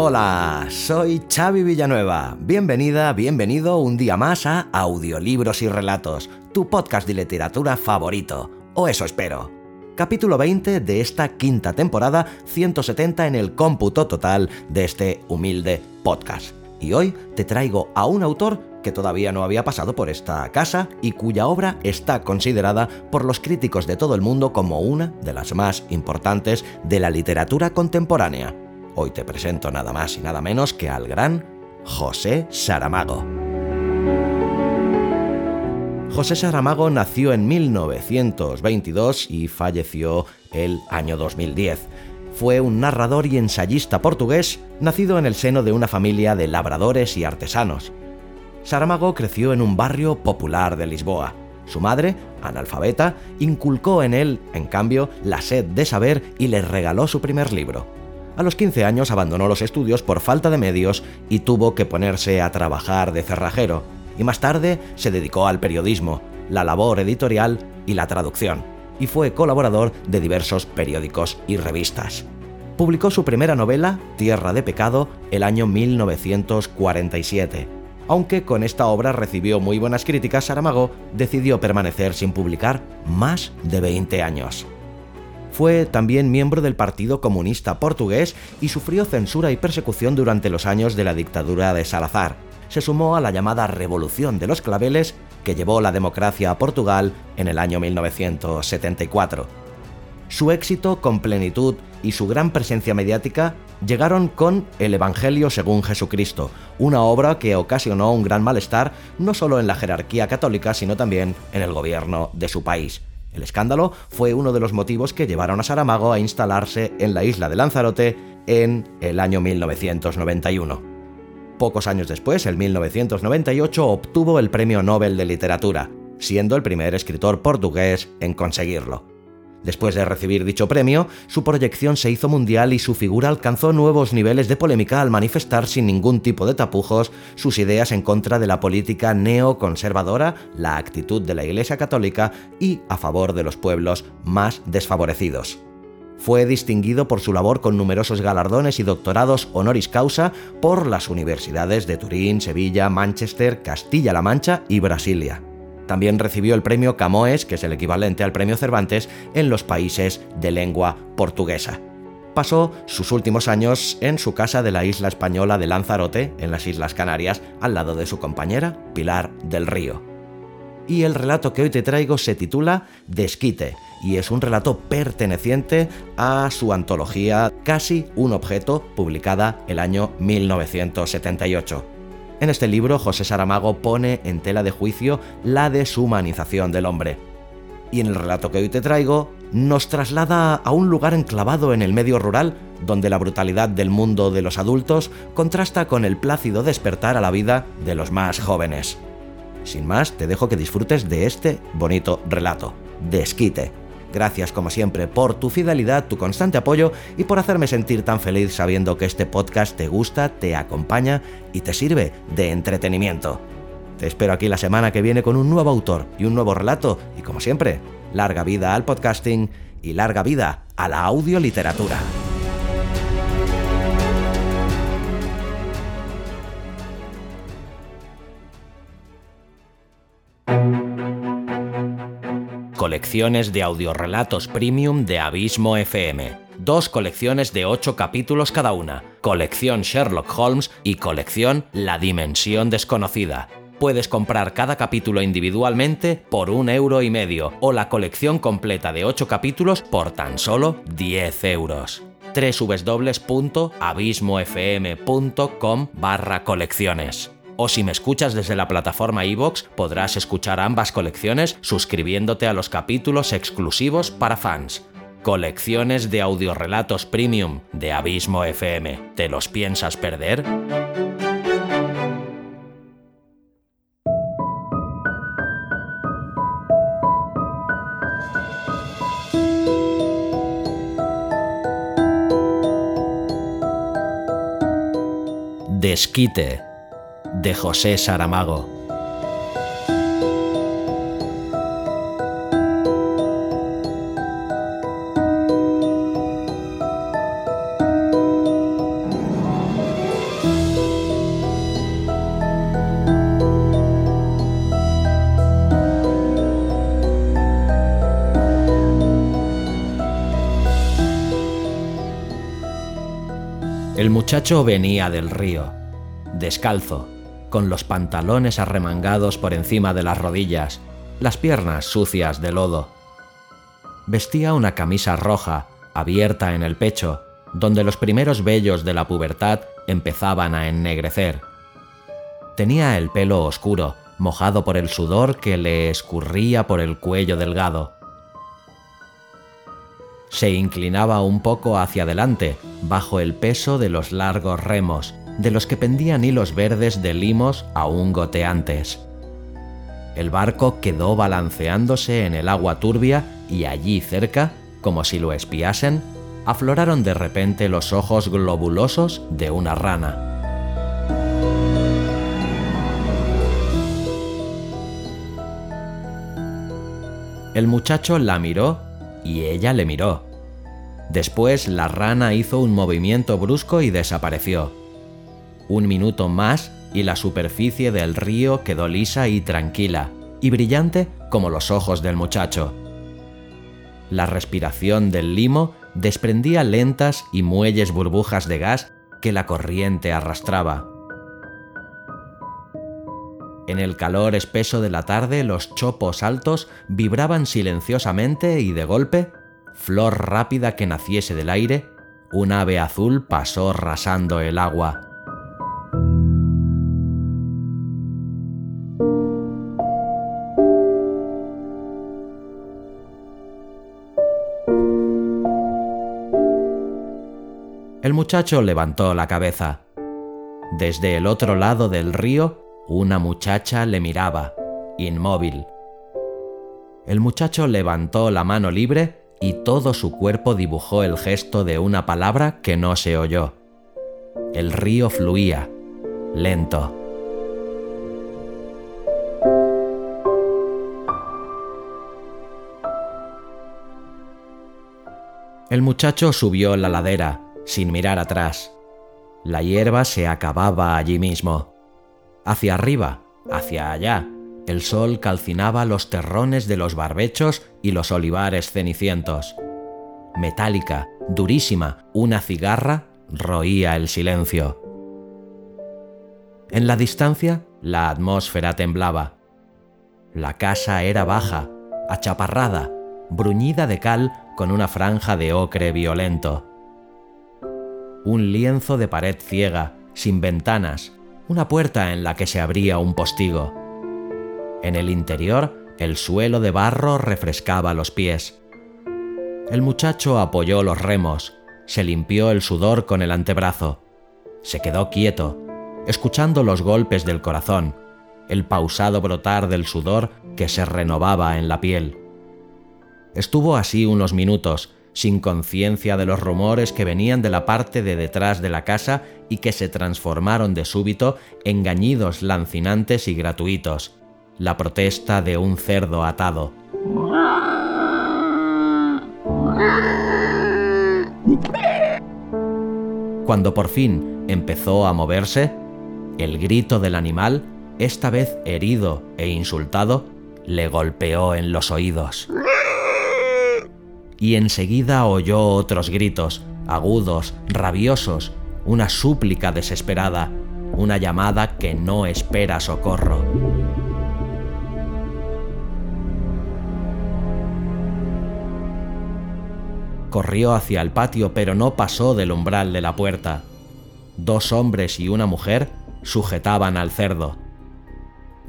Hola, soy Xavi Villanueva. Bienvenida, bienvenido un día más a Audiolibros y Relatos, tu podcast de literatura favorito. O eso espero. Capítulo 20 de esta quinta temporada, 170 en el cómputo total de este humilde podcast. Y hoy te traigo a un autor que todavía no había pasado por esta casa y cuya obra está considerada por los críticos de todo el mundo como una de las más importantes de la literatura contemporánea. Hoy te presento nada más y nada menos que al gran José Saramago. José Saramago nació en 1922 y falleció el año 2010. Fue un narrador y ensayista portugués, nacido en el seno de una familia de labradores y artesanos. Saramago creció en un barrio popular de Lisboa. Su madre, analfabeta, inculcó en él, en cambio, la sed de saber y le regaló su primer libro. A los 15 años abandonó los estudios por falta de medios y tuvo que ponerse a trabajar de cerrajero, y más tarde se dedicó al periodismo, la labor editorial y la traducción, y fue colaborador de diversos periódicos y revistas. Publicó su primera novela, Tierra de Pecado, el año 1947. Aunque con esta obra recibió muy buenas críticas, Saramago decidió permanecer sin publicar más de 20 años. Fue también miembro del Partido Comunista Portugués y sufrió censura y persecución durante los años de la dictadura de Salazar. Se sumó a la llamada Revolución de los Claveles que llevó la democracia a Portugal en el año 1974. Su éxito con plenitud y su gran presencia mediática llegaron con El Evangelio según Jesucristo, una obra que ocasionó un gran malestar no solo en la jerarquía católica, sino también en el gobierno de su país. El escándalo fue uno de los motivos que llevaron a Saramago a instalarse en la isla de Lanzarote en el año 1991. Pocos años después, en 1998, obtuvo el Premio Nobel de Literatura, siendo el primer escritor portugués en conseguirlo. Después de recibir dicho premio, su proyección se hizo mundial y su figura alcanzó nuevos niveles de polémica al manifestar sin ningún tipo de tapujos sus ideas en contra de la política neoconservadora, la actitud de la Iglesia Católica y a favor de los pueblos más desfavorecidos. Fue distinguido por su labor con numerosos galardones y doctorados honoris causa por las universidades de Turín, Sevilla, Manchester, Castilla-La Mancha y Brasilia. También recibió el premio Camões, que es el equivalente al premio Cervantes, en los países de lengua portuguesa. Pasó sus últimos años en su casa de la isla española de Lanzarote, en las Islas Canarias, al lado de su compañera, Pilar del Río. Y el relato que hoy te traigo se titula Desquite, y es un relato perteneciente a su antología Casi un objeto, publicada el año 1978. En este libro, José Saramago pone en tela de juicio la deshumanización del hombre. Y en el relato que hoy te traigo, nos traslada a un lugar enclavado en el medio rural, donde la brutalidad del mundo de los adultos contrasta con el plácido despertar a la vida de los más jóvenes. Sin más, te dejo que disfrutes de este bonito relato. Desquite Gracias como siempre por tu fidelidad, tu constante apoyo y por hacerme sentir tan feliz sabiendo que este podcast te gusta, te acompaña y te sirve de entretenimiento. Te espero aquí la semana que viene con un nuevo autor y un nuevo relato y como siempre, larga vida al podcasting y larga vida a la audioliteratura. Colecciones de audiorelatos premium de Abismo FM. Dos colecciones de ocho capítulos cada una, colección Sherlock Holmes y colección La Dimensión Desconocida. Puedes comprar cada capítulo individualmente por un euro y medio o la colección completa de ocho capítulos por tan solo 10 euros www.abismofm.com barra colecciones o si me escuchas desde la plataforma iVoox, podrás escuchar ambas colecciones suscribiéndote a los capítulos exclusivos para fans. colecciones de audiorelatos premium de Abismo FM. ¿Te los piensas perder? Desquite de José Saramago. El muchacho venía del río, descalzo, con los pantalones arremangados por encima de las rodillas, las piernas sucias de lodo. Vestía una camisa roja, abierta en el pecho, donde los primeros vellos de la pubertad empezaban a ennegrecer. Tenía el pelo oscuro, mojado por el sudor que le escurría por el cuello delgado se inclinaba un poco hacia adelante, bajo el peso de los largos remos, de los que pendían hilos verdes de limos aún goteantes. El barco quedó balanceándose en el agua turbia y allí cerca, como si lo espiasen, afloraron de repente los ojos globulosos de una rana. El muchacho la miró y ella le miró. Después la rana hizo un movimiento brusco y desapareció. Un minuto más y la superficie del río quedó lisa y tranquila, y brillante como los ojos del muchacho. La respiración del limo desprendía lentas y muelles burbujas de gas que la corriente arrastraba. En el calor espeso de la tarde los chopos altos vibraban silenciosamente y de golpe, flor rápida que naciese del aire, un ave azul pasó rasando el agua. Muchacho levantó la cabeza. Desde el otro lado del río una muchacha le miraba, inmóvil. El muchacho levantó la mano libre y todo su cuerpo dibujó el gesto de una palabra que no se oyó. El río fluía, lento. El muchacho subió la ladera, sin mirar atrás. La hierba se acababa allí mismo. Hacia arriba, hacia allá, el sol calcinaba los terrones de los barbechos y los olivares cenicientos. Metálica, durísima, una cigarra roía el silencio. En la distancia, la atmósfera temblaba. La casa era baja, achaparrada, bruñida de cal con una franja de ocre violento. Un lienzo de pared ciega, sin ventanas, una puerta en la que se abría un postigo. En el interior, el suelo de barro refrescaba los pies. El muchacho apoyó los remos, se limpió el sudor con el antebrazo. Se quedó quieto, escuchando los golpes del corazón, el pausado brotar del sudor que se renovaba en la piel. Estuvo así unos minutos, sin conciencia de los rumores que venían de la parte de detrás de la casa y que se transformaron de súbito en gañidos lancinantes y gratuitos, la protesta de un cerdo atado. Cuando por fin empezó a moverse, el grito del animal, esta vez herido e insultado, le golpeó en los oídos y enseguida oyó otros gritos, agudos, rabiosos, una súplica desesperada, una llamada que no espera socorro. Corrió hacia el patio, pero no pasó del umbral de la puerta. Dos hombres y una mujer sujetaban al cerdo.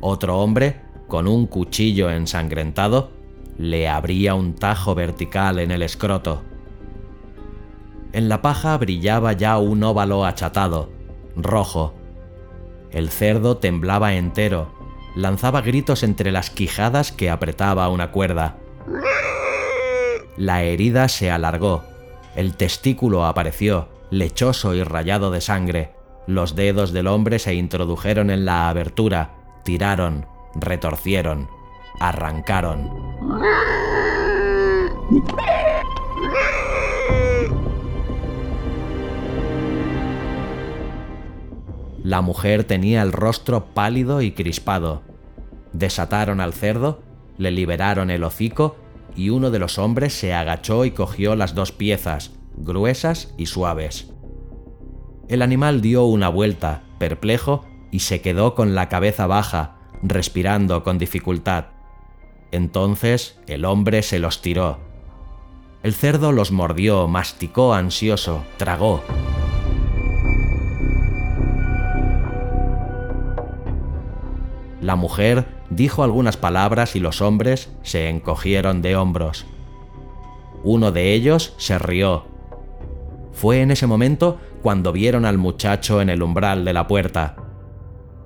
Otro hombre, con un cuchillo ensangrentado, le abría un tajo vertical en el escroto. En la paja brillaba ya un óvalo achatado, rojo. El cerdo temblaba entero, lanzaba gritos entre las quijadas que apretaba una cuerda. La herida se alargó, el testículo apareció, lechoso y rayado de sangre. Los dedos del hombre se introdujeron en la abertura, tiraron, retorcieron, arrancaron. La mujer tenía el rostro pálido y crispado. Desataron al cerdo, le liberaron el hocico y uno de los hombres se agachó y cogió las dos piezas, gruesas y suaves. El animal dio una vuelta, perplejo, y se quedó con la cabeza baja, respirando con dificultad. Entonces el hombre se los tiró. El cerdo los mordió, masticó ansioso, tragó. La mujer dijo algunas palabras y los hombres se encogieron de hombros. Uno de ellos se rió. Fue en ese momento cuando vieron al muchacho en el umbral de la puerta.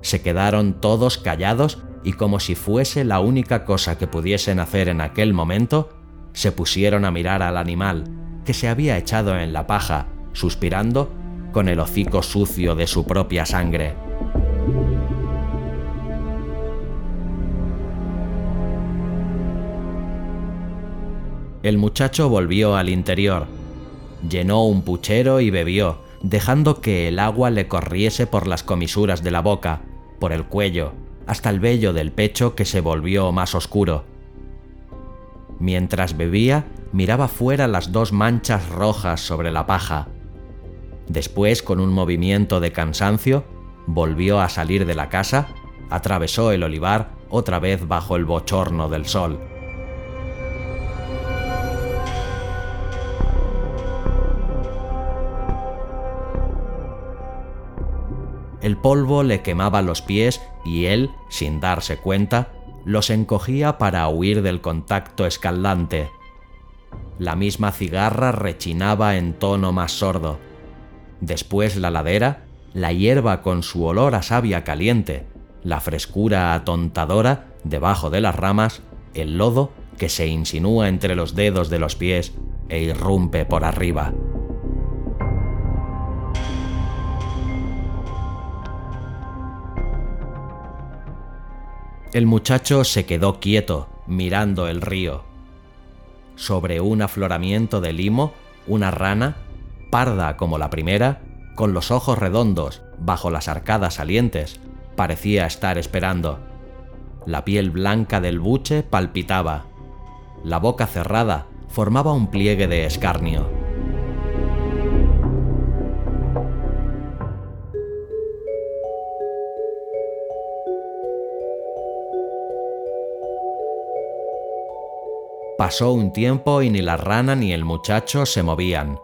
Se quedaron todos callados y como si fuese la única cosa que pudiesen hacer en aquel momento, se pusieron a mirar al animal, que se había echado en la paja, suspirando, con el hocico sucio de su propia sangre. El muchacho volvió al interior, llenó un puchero y bebió, dejando que el agua le corriese por las comisuras de la boca, por el cuello, hasta el vello del pecho que se volvió más oscuro. Mientras bebía, miraba fuera las dos manchas rojas sobre la paja. Después, con un movimiento de cansancio, volvió a salir de la casa, atravesó el olivar otra vez bajo el bochorno del sol. El polvo le quemaba los pies y él, sin darse cuenta, los encogía para huir del contacto escaldante. La misma cigarra rechinaba en tono más sordo. Después la ladera, la hierba con su olor a savia caliente, la frescura atontadora debajo de las ramas, el lodo que se insinúa entre los dedos de los pies e irrumpe por arriba. El muchacho se quedó quieto, mirando el río. Sobre un afloramiento de limo, una rana, parda como la primera, con los ojos redondos, bajo las arcadas salientes, parecía estar esperando. La piel blanca del buche palpitaba. La boca cerrada formaba un pliegue de escarnio. Pasó un tiempo y ni la rana ni el muchacho se movían.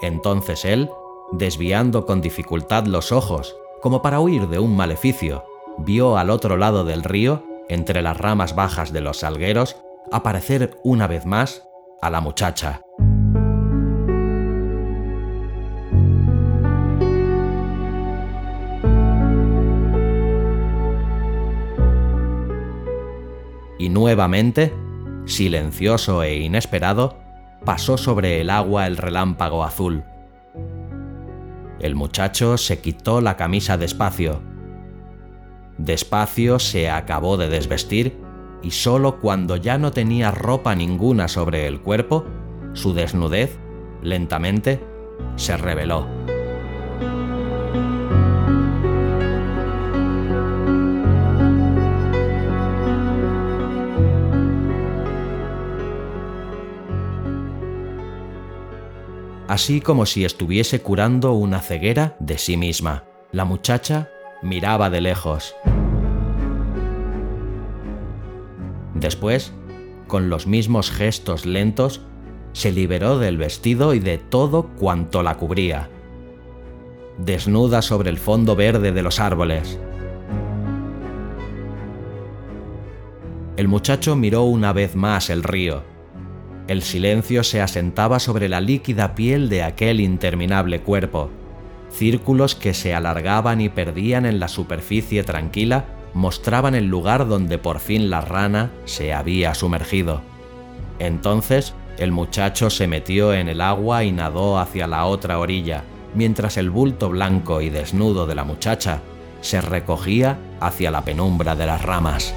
Entonces él, desviando con dificultad los ojos, como para huir de un maleficio, vio al otro lado del río, entre las ramas bajas de los salgueros, aparecer una vez más a la muchacha. Y nuevamente silencioso e inesperado, pasó sobre el agua el relámpago azul. El muchacho se quitó la camisa despacio. Despacio se acabó de desvestir y solo cuando ya no tenía ropa ninguna sobre el cuerpo, su desnudez, lentamente, se reveló. Así como si estuviese curando una ceguera de sí misma. La muchacha miraba de lejos. Después, con los mismos gestos lentos, se liberó del vestido y de todo cuanto la cubría. Desnuda sobre el fondo verde de los árboles. el muchacho miró una vez más el río. El silencio se asentaba sobre la líquida piel de aquel interminable cuerpo. Círculos que se alargaban y perdían en la superficie tranquila mostraban el lugar donde por fin la rana se había sumergido. Entonces el muchacho se metió en el agua y nadó hacia la otra orilla, mientras el bulto blanco y desnudo de la muchacha se recogía hacia la penumbra de las ramas.